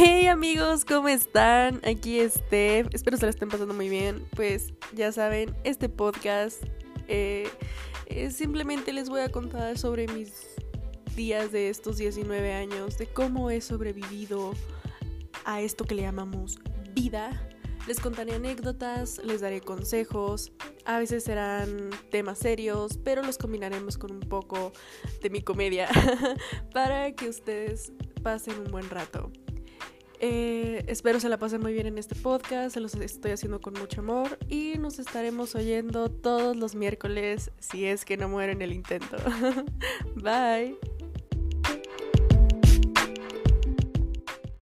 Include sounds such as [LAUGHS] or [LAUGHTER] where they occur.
Hey amigos, ¿cómo están? Aquí Steph, espero se la estén pasando muy bien. Pues ya saben, este podcast eh, eh, simplemente les voy a contar sobre mis días de estos 19 años, de cómo he sobrevivido a esto que le llamamos vida. Les contaré anécdotas, les daré consejos, a veces serán temas serios, pero los combinaremos con un poco de mi comedia [LAUGHS] para que ustedes pasen un buen rato. Eh, espero se la pasen muy bien en este podcast, se los estoy haciendo con mucho amor y nos estaremos oyendo todos los miércoles si es que no muero en el intento. [LAUGHS] Bye.